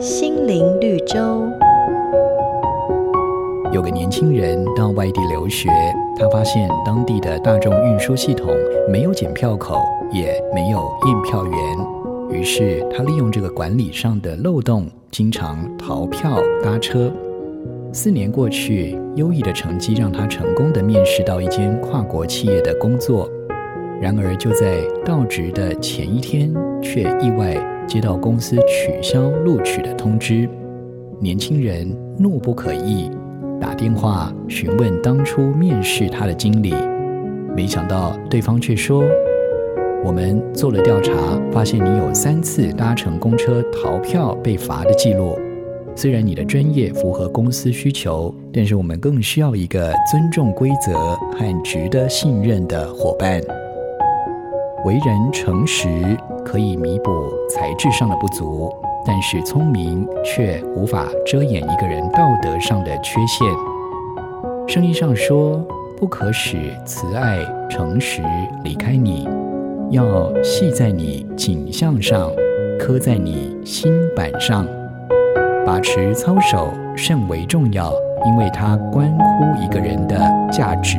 心灵绿洲。有个年轻人到外地留学，他发现当地的大众运输系统没有检票口，也没有验票员。于是他利用这个管理上的漏洞，经常逃票搭车。四年过去，优异的成绩让他成功的面试到一间跨国企业的工作。然而就在到职的前一天，却意外接到公司取消录取的通知。年轻人怒不可遏，打电话询问当初面试他的经理，没想到对方却说：“我们做了调查，发现你有三次搭乘公车逃票被罚的记录。虽然你的专业符合公司需求，但是我们更需要一个尊重规则和值得信任的伙伴。”为人诚实可以弥补才智上的不足，但是聪明却无法遮掩一个人道德上的缺陷。圣经上说：“不可使慈爱、诚实离开你，要系在你颈项上，刻在你心板上。把持操守甚为重要，因为它关乎一个人的价值。”